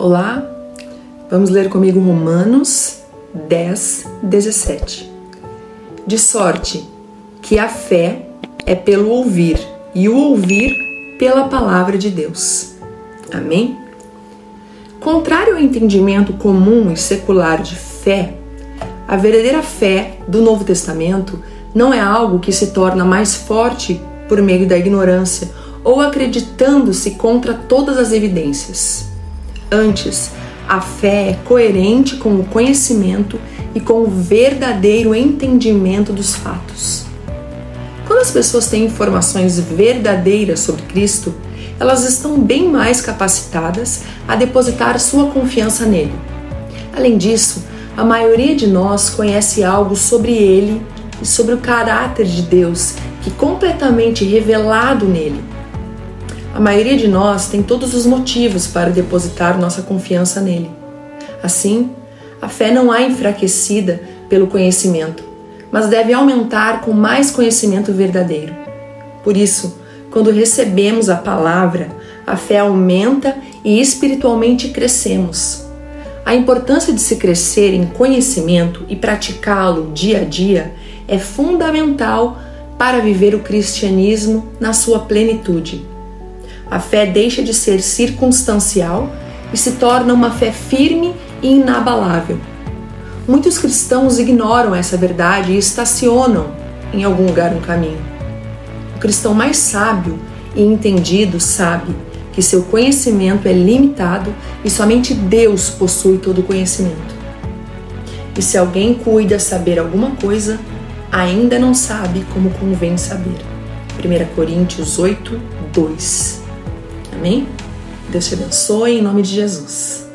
Olá, vamos ler comigo Romanos 10, 17. De sorte que a fé é pelo ouvir e o ouvir pela palavra de Deus. Amém? Contrário ao entendimento comum e secular de fé, a verdadeira fé do Novo Testamento não é algo que se torna mais forte por meio da ignorância ou acreditando-se contra todas as evidências. Antes, a fé é coerente com o conhecimento e com o verdadeiro entendimento dos fatos. Quando as pessoas têm informações verdadeiras sobre Cristo, elas estão bem mais capacitadas a depositar sua confiança nele. Além disso, a maioria de nós conhece algo sobre ele e sobre o caráter de Deus que é completamente revelado nele. A maioria de nós tem todos os motivos para depositar nossa confiança nele. Assim, a fé não é enfraquecida pelo conhecimento, mas deve aumentar com mais conhecimento verdadeiro. Por isso, quando recebemos a palavra, a fé aumenta e espiritualmente crescemos. A importância de se crescer em conhecimento e praticá-lo dia a dia é fundamental para viver o cristianismo na sua plenitude. A fé deixa de ser circunstancial e se torna uma fé firme e inabalável. Muitos cristãos ignoram essa verdade e estacionam em algum lugar no caminho. O cristão mais sábio e entendido sabe que seu conhecimento é limitado e somente Deus possui todo o conhecimento. E se alguém cuida saber alguma coisa, ainda não sabe como convém saber. 1 Coríntios 8, 2. Amém? Deus te abençoe em nome de Jesus.